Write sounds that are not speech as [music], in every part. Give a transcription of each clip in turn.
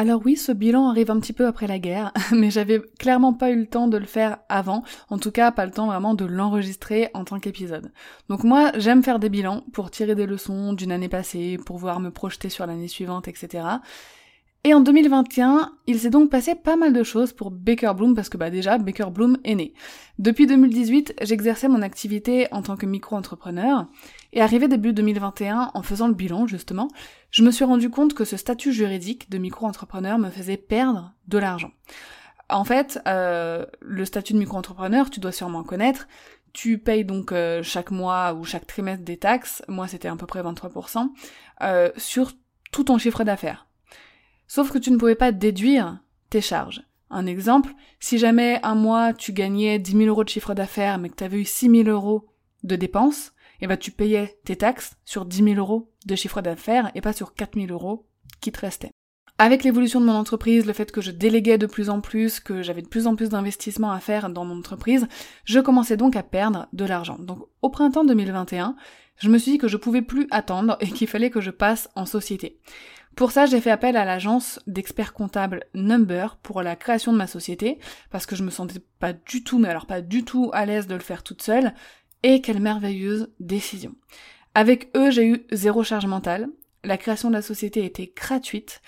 Alors oui, ce bilan arrive un petit peu après la guerre, [laughs] mais j'avais clairement pas eu le temps de le faire avant, en tout cas pas le temps vraiment de l'enregistrer en tant qu'épisode. Donc moi, j'aime faire des bilans pour tirer des leçons d'une année passée, pour voir me projeter sur l'année suivante, etc. Et en 2021, il s'est donc passé pas mal de choses pour Baker Bloom parce que bah déjà Baker Bloom est né. Depuis 2018, j'exerçais mon activité en tant que micro-entrepreneur et arrivé début 2021, en faisant le bilan justement, je me suis rendu compte que ce statut juridique de micro-entrepreneur me faisait perdre de l'argent. En fait, euh, le statut de micro-entrepreneur, tu dois sûrement connaître, tu payes donc euh, chaque mois ou chaque trimestre des taxes, moi c'était à peu près 23%, euh, sur tout ton chiffre d'affaires. Sauf que tu ne pouvais pas déduire tes charges. Un exemple, si jamais un mois tu gagnais 10 000 euros de chiffre d'affaires mais que tu avais eu 6 000 euros de dépenses, eh ben tu payais tes taxes sur 10 000 euros de chiffre d'affaires et pas sur 4 000 euros qui te restaient. Avec l'évolution de mon entreprise, le fait que je déléguais de plus en plus, que j'avais de plus en plus d'investissements à faire dans mon entreprise, je commençais donc à perdre de l'argent. Donc au printemps 2021, je me suis dit que je pouvais plus attendre et qu'il fallait que je passe en société. Pour ça, j'ai fait appel à l'agence d'experts comptables Number pour la création de ma société, parce que je me sentais pas du tout, mais alors pas du tout à l'aise de le faire toute seule, et quelle merveilleuse décision. Avec eux, j'ai eu zéro charge mentale, la création de la société était gratuite,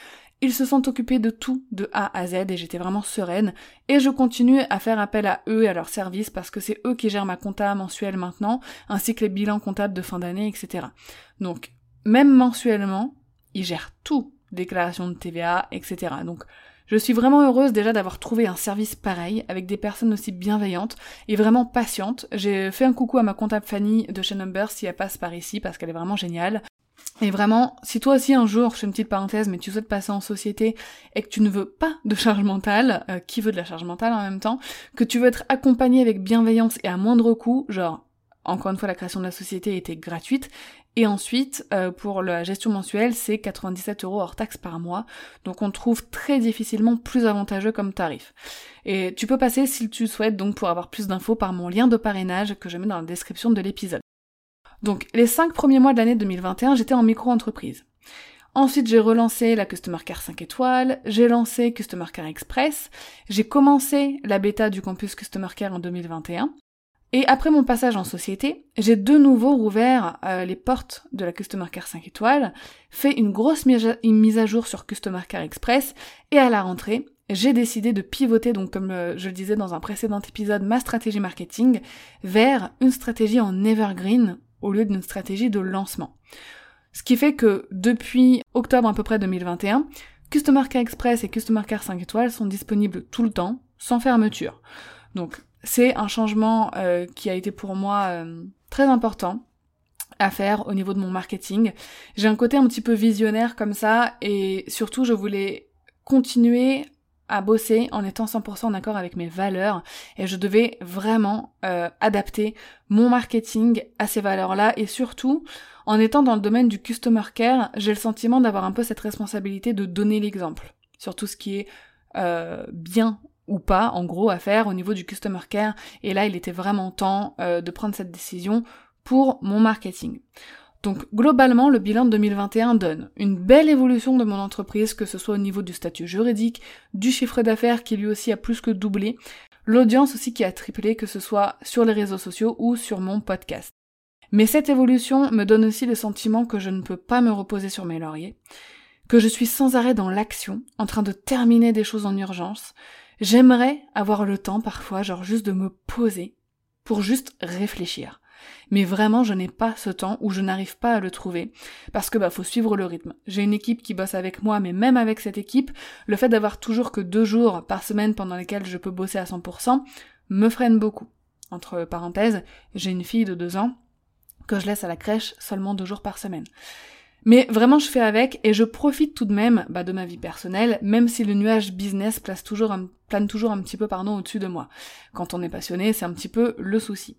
ils se sont occupés de tout de A à Z et j'étais vraiment sereine. Et je continue à faire appel à eux et à leurs services parce que c'est eux qui gèrent ma compta mensuelle maintenant, ainsi que les bilans comptables de fin d'année, etc. Donc, même mensuellement, ils gèrent tout, déclaration de TVA, etc. Donc, je suis vraiment heureuse déjà d'avoir trouvé un service pareil, avec des personnes aussi bienveillantes et vraiment patientes. J'ai fait un coucou à ma comptable Fanny de chez Number si elle passe par ici, parce qu'elle est vraiment géniale. Et vraiment, si toi aussi un jour, je fais une petite parenthèse, mais tu souhaites passer en société et que tu ne veux pas de charge mentale, euh, qui veut de la charge mentale en même temps, que tu veux être accompagné avec bienveillance et à moindre coût, genre encore une fois, la création de la société était gratuite. Et ensuite, euh, pour la gestion mensuelle, c'est 97 euros hors taxe par mois. Donc on trouve très difficilement plus avantageux comme tarif. Et tu peux passer si tu souhaites donc pour avoir plus d'infos par mon lien de parrainage que je mets dans la description de l'épisode. Donc les 5 premiers mois de l'année 2021, j'étais en micro-entreprise. Ensuite, j'ai relancé la Customer Care 5 étoiles, j'ai lancé Customer Care Express, j'ai commencé la bêta du campus Customer Care en 2021, et après mon passage en société, j'ai de nouveau rouvert euh, les portes de la Customer Care 5 étoiles, fait une grosse mise à jour sur Customer Care Express, et à la rentrée, j'ai décidé de pivoter, donc comme euh, je le disais dans un précédent épisode, ma stratégie marketing vers une stratégie en evergreen au lieu d'une stratégie de lancement. Ce qui fait que depuis octobre à peu près 2021, Customer Care Express et Customer Care 5 étoiles sont disponibles tout le temps, sans fermeture. Donc c'est un changement euh, qui a été pour moi euh, très important à faire au niveau de mon marketing. J'ai un côté un petit peu visionnaire comme ça et surtout je voulais continuer à bosser en étant 100% en accord avec mes valeurs et je devais vraiment euh, adapter mon marketing à ces valeurs-là et surtout en étant dans le domaine du customer care, j'ai le sentiment d'avoir un peu cette responsabilité de donner l'exemple sur tout ce qui est bien ou pas, en gros, à faire au niveau du customer care. Et là, il était vraiment temps euh, de prendre cette décision pour mon marketing. Donc globalement, le bilan de 2021 donne une belle évolution de mon entreprise, que ce soit au niveau du statut juridique, du chiffre d'affaires qui lui aussi a plus que doublé, l'audience aussi qui a triplé, que ce soit sur les réseaux sociaux ou sur mon podcast. Mais cette évolution me donne aussi le sentiment que je ne peux pas me reposer sur mes lauriers, que je suis sans arrêt dans l'action, en train de terminer des choses en urgence, J'aimerais avoir le temps parfois, genre juste de me poser pour juste réfléchir. Mais vraiment, je n'ai pas ce temps ou je n'arrive pas à le trouver parce que bah faut suivre le rythme. J'ai une équipe qui bosse avec moi, mais même avec cette équipe, le fait d'avoir toujours que deux jours par semaine pendant lesquels je peux bosser à 100% me freine beaucoup. Entre parenthèses, j'ai une fille de deux ans que je laisse à la crèche seulement deux jours par semaine. Mais vraiment, je fais avec et je profite tout de même bah, de ma vie personnelle, même si le nuage business plane toujours un petit peu pardon, au-dessus de moi. Quand on est passionné, c'est un petit peu le souci.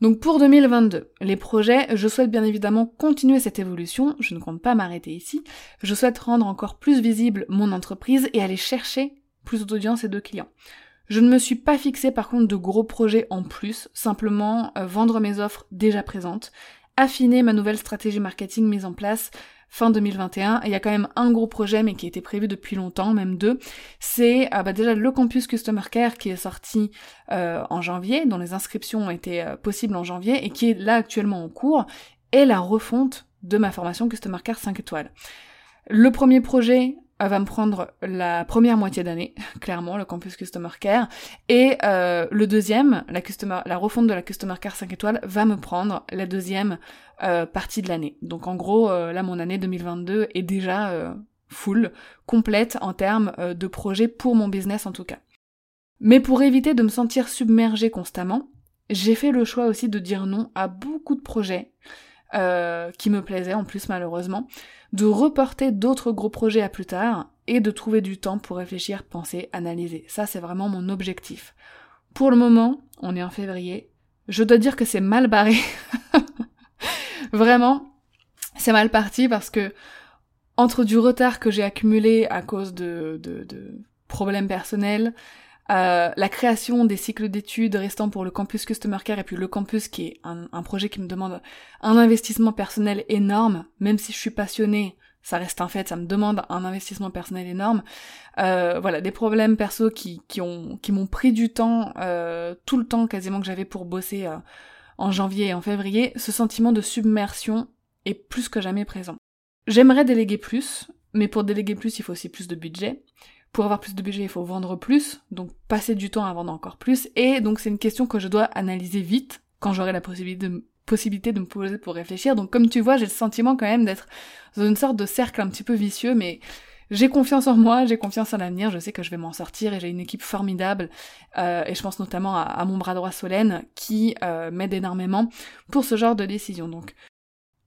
Donc pour 2022, les projets, je souhaite bien évidemment continuer cette évolution, je ne compte pas m'arrêter ici, je souhaite rendre encore plus visible mon entreprise et aller chercher plus d'audience et de clients. Je ne me suis pas fixé par contre de gros projets en plus, simplement euh, vendre mes offres déjà présentes, affiner ma nouvelle stratégie marketing mise en place fin 2021. Et il y a quand même un gros projet, mais qui était prévu depuis longtemps, même deux. C'est euh, bah, déjà le campus Customer Care qui est sorti euh, en janvier, dont les inscriptions ont été euh, possibles en janvier et qui est là actuellement en cours, et la refonte de ma formation Customer Care 5 étoiles. Le premier projet va me prendre la première moitié d'année, [laughs] clairement, le campus Customer Care. Et euh, le deuxième, la, refonte de la Customer Care 5 étoiles, va me prendre la deuxième euh, partie de l'année. Donc en gros, euh, là, mon année 2022 est déjà full, complète en termes de projets pour mon business en tout cas. Mais pour éviter de me sentir submergée constamment, j'ai fait le choix aussi de dire non à beaucoup de projets qui me plaisaient en plus malheureusement, de reporter d'autres gros projets à plus tard et de trouver du temps pour réfléchir, penser, analyser. Ça, c'est vraiment mon objectif. Pour le moment, on est en février. Je dois dire que c'est mal barré. [laughs] vraiment, c'est mal parti parce que entre du retard que j'ai accumulé à cause de, de, de problèmes personnels, euh, la création des cycles d'études restant pour le campus Customer Care et puis le campus qui est un, projet qui me demande un investissement personnel énorme, même si je suis passionnée, ça reste un fait, ça me demande un investissement personnel énorme. Euh, voilà, des problèmes perso qui, qui ont qui m'ont pris du temps, euh, tout le temps quasiment que j'avais pour bosser en janvier et en février, ce sentiment de submersion est plus que jamais présent. J'aimerais déléguer plus, mais pour déléguer plus, il faut aussi plus de budget pour avoir plus de budget, il faut vendre plus, donc passer du temps à vendre encore plus, et donc c'est une question que je dois analyser vite quand j'aurai la possibilité de, me poser pour réfléchir. Donc comme tu vois, j'ai le sentiment quand même d'être dans une sorte de cercle un petit peu vicieux, mais j'ai confiance en moi, j'ai confiance en l'avenir, je sais que je vais m'en sortir et j'ai une équipe formidable, euh, et je pense notamment à, mon bras droit Solène qui euh, m'aide énormément pour ce genre de décision. Donc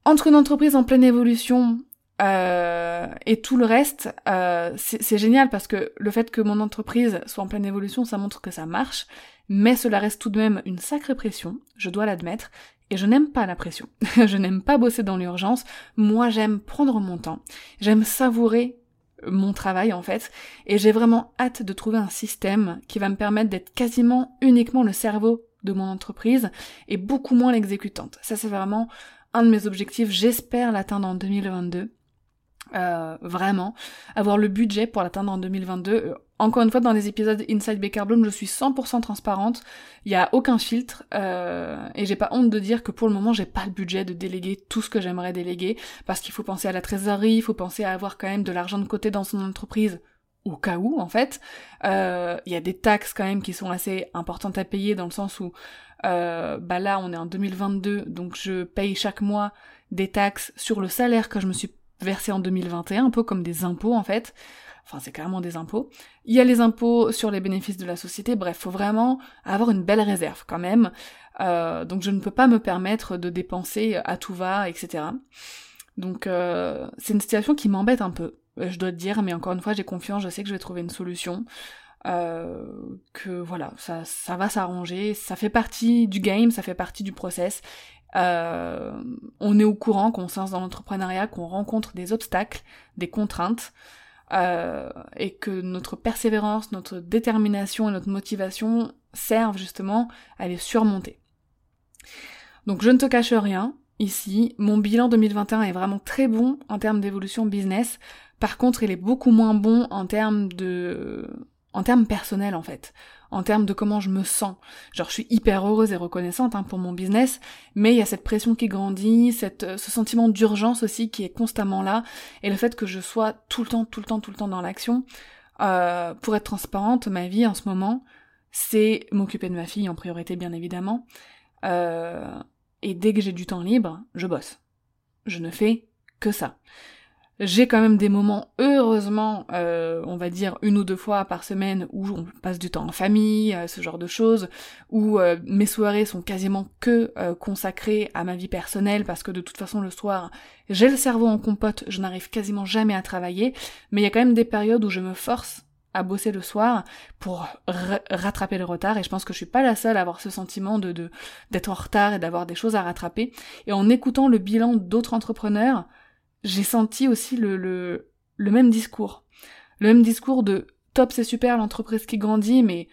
entre une entreprise en pleine évolution euh, et tout le reste, euh, c'est génial parce que le fait que mon entreprise soit en pleine évolution, ça montre que ça marche, mais cela reste tout de même une sacrée pression, je dois l'admettre, et je n'aime pas la pression. [laughs] je n'aime pas bosser dans l'urgence, moi j'aime prendre mon temps, j'aime savourer mon travail en fait, et j'ai vraiment hâte de trouver un système qui va me permettre d'être quasiment uniquement le cerveau de mon entreprise et beaucoup moins l'exécutante. Ça c'est vraiment un de mes objectifs, j'espère l'atteindre en 2022. Euh, vraiment, avoir le budget pour l'atteindre en 2022. Euh, encore une fois, dans les épisodes Inside Baker Bloom, je suis 100% transparente. Il y a aucun filtre euh, et j'ai pas honte de dire que pour le moment, j'ai pas le budget de déléguer tout ce que j'aimerais déléguer parce qu'il faut penser à la trésorerie, il faut penser à avoir quand même de l'argent de côté dans son entreprise au cas où en fait. Euh, il y a des taxes quand même qui sont assez importantes à payer dans le sens où bah là on est en 2022 donc je paye chaque mois des taxes sur le salaire que je me suis versés en 2021, un peu comme des impôts en fait. Enfin, c'est carrément des impôts. Il y a les impôts sur les bénéfices de la société. Bref, faut vraiment avoir une belle réserve quand même. Euh, donc je ne peux pas me permettre de dépenser à tout va, etc. Donc euh, c'est une situation qui m'embête un peu, je dois te dire, mais encore une fois j'ai confiance, je sais que je vais trouver une solution. Euh, que voilà, ça, ça va s'arranger, ça fait partie du game, ça fait partie du process, euh, on est au courant qu'on se dans l'entrepreneuriat, qu'on rencontre des obstacles, des contraintes, euh, et que notre persévérance, notre détermination et notre motivation servent justement à les surmonter. Donc je ne te cache rien, ici, mon bilan 2021 est vraiment très bon en termes d'évolution business, par contre il est beaucoup moins bon en termes de en termes personnels en fait, en termes de comment je me sens. Genre je suis hyper heureuse et reconnaissante hein, pour mon business, mais il y a cette pression qui grandit, cette, euh, ce sentiment d'urgence aussi qui est constamment là, et le fait que je sois tout le temps, tout le temps, tout le temps dans l'action. Euh, pour être transparente, ma vie en ce moment, c'est m'occuper de ma fille en priorité bien évidemment, euh, et dès que j'ai du temps libre, je bosse. Je ne fais que ça. J'ai quand même des moments, heureusement, euh, on va dire une ou deux fois par semaine, où on passe du temps en famille, euh, ce genre de choses, où euh, mes soirées sont quasiment que consacrées à ma vie personnelle, parce que de toute façon le soir, j'ai le cerveau en compote, je n'arrive quasiment jamais à travailler, mais il y a quand même des périodes où je me force à bosser le soir pour rattraper le retard et je pense que je suis pas la seule à avoir ce sentiment de d'être en retard et d'avoir des choses à rattraper. Et en écoutant le bilan d'autres entrepreneurs j'ai senti aussi le, le, le même discours. Le même discours de top c'est super l'entreprise qui grandit, mais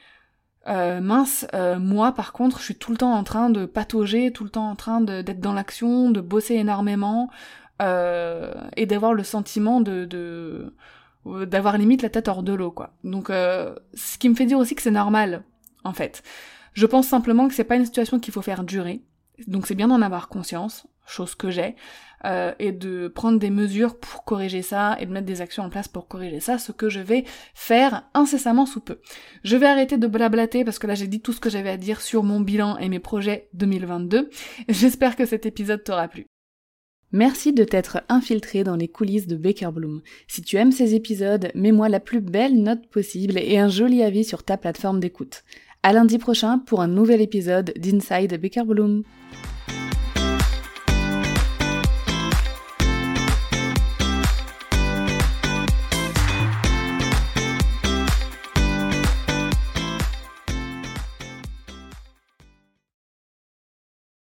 euh, mince, euh, moi par contre je suis tout le temps en train de patauger, tout le temps en train d'être dans l'action, de bosser énormément, euh, et d'avoir le sentiment de, de d'avoir limite la tête hors de l'eau quoi. Donc euh, ce qui me fait dire aussi que c'est normal en fait. Je pense simplement que c'est pas une situation qu'il faut faire durer. Donc c'est bien d'en avoir conscience, chose que j'ai, euh, et de prendre des mesures pour corriger ça et de mettre des actions en place pour corriger ça, ce que je vais faire incessamment sous peu. Je vais arrêter de blablater parce que là j'ai dit tout ce que j'avais à dire sur mon bilan et mes projets 2022. J'espère que cet épisode t'aura plu. Merci de t'être infiltré dans les coulisses de Baker Bloom. Si tu aimes ces épisodes, mets-moi la plus belle note possible et un joli avis sur ta plateforme d'écoute. À lundi prochain pour un nouvel épisode d'Inside Baker Bloom.